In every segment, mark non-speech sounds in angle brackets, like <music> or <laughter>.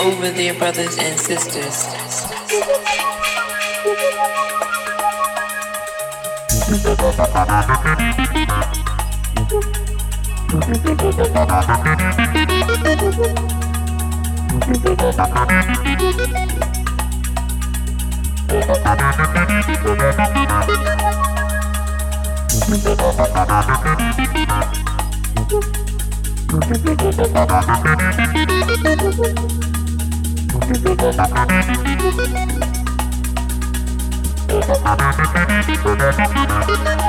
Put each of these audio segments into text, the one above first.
over their brothers and sisters. <laughs> Thank you.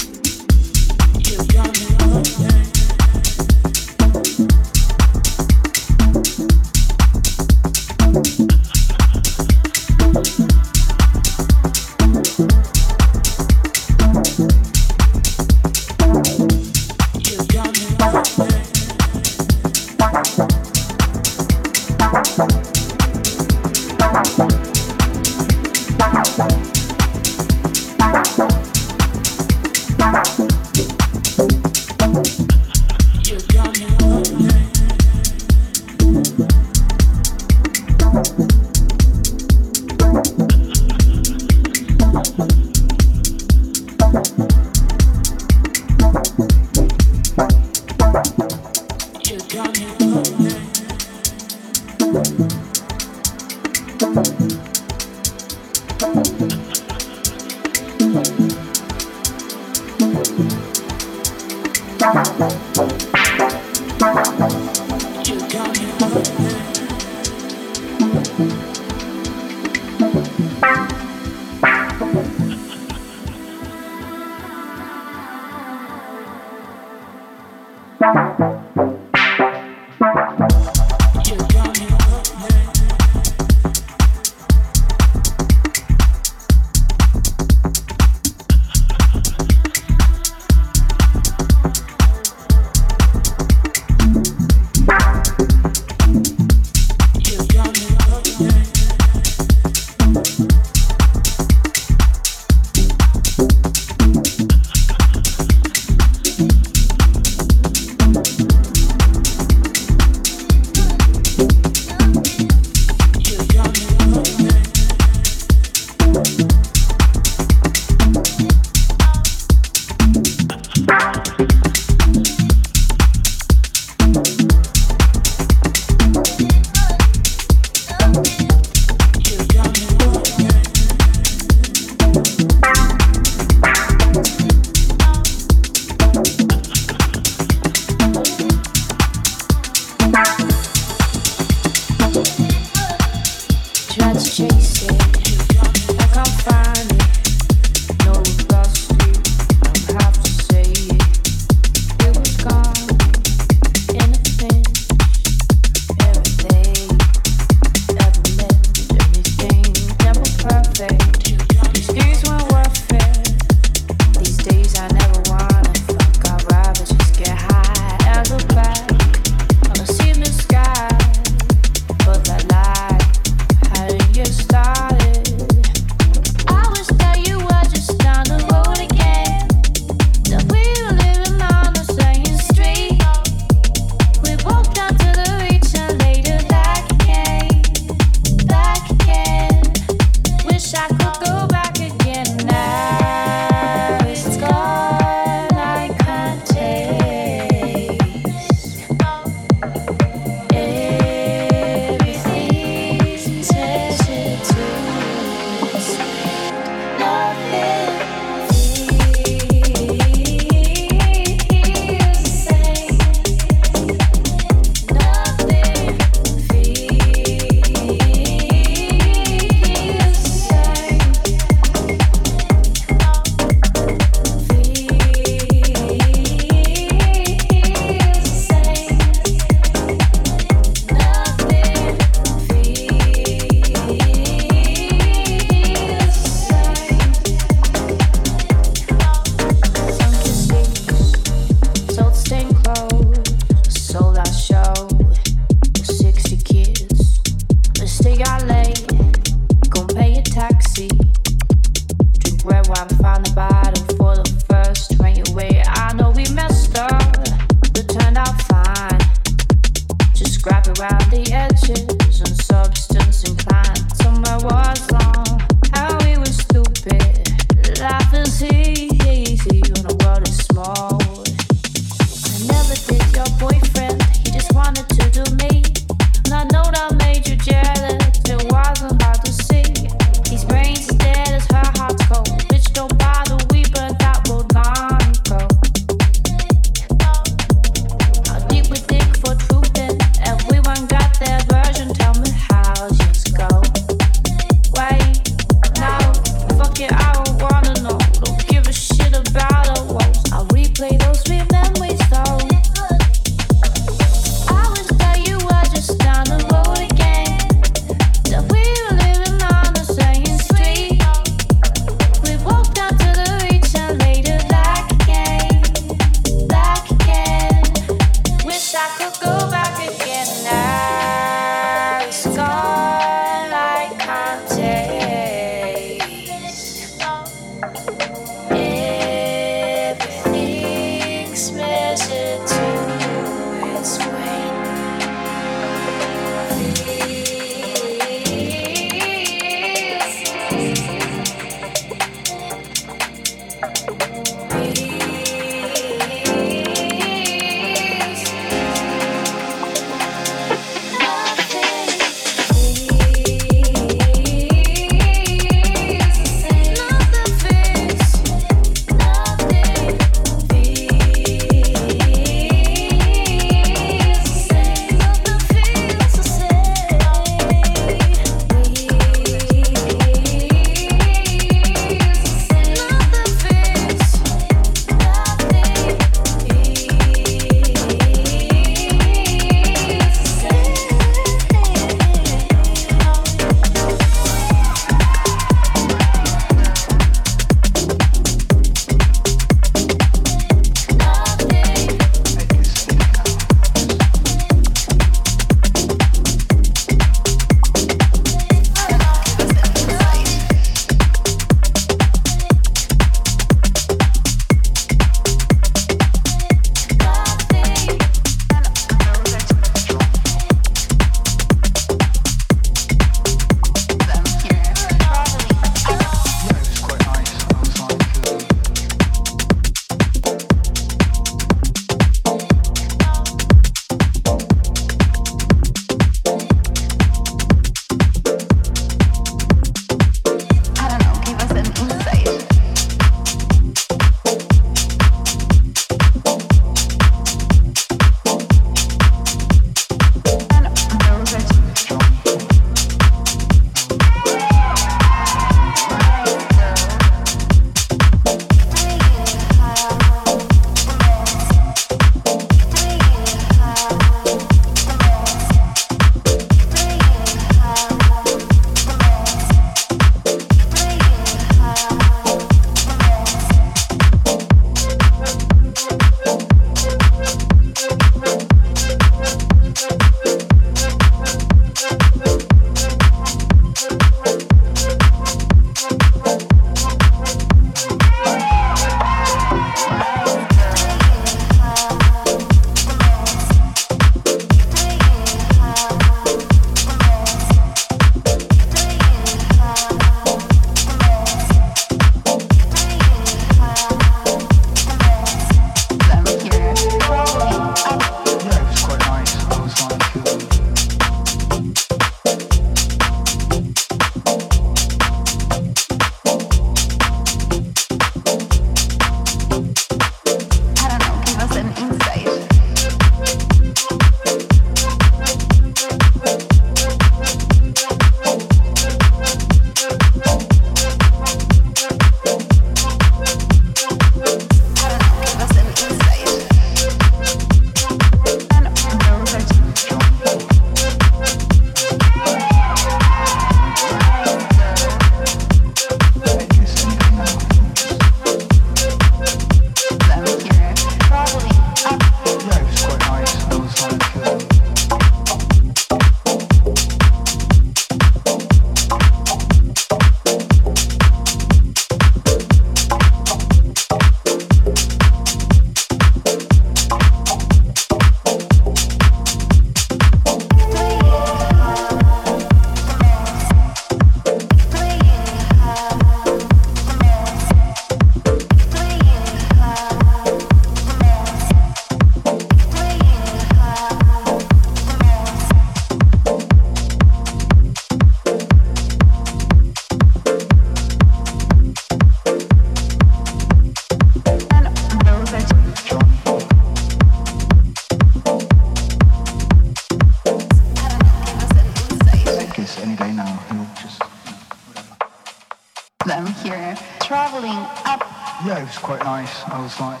I was like,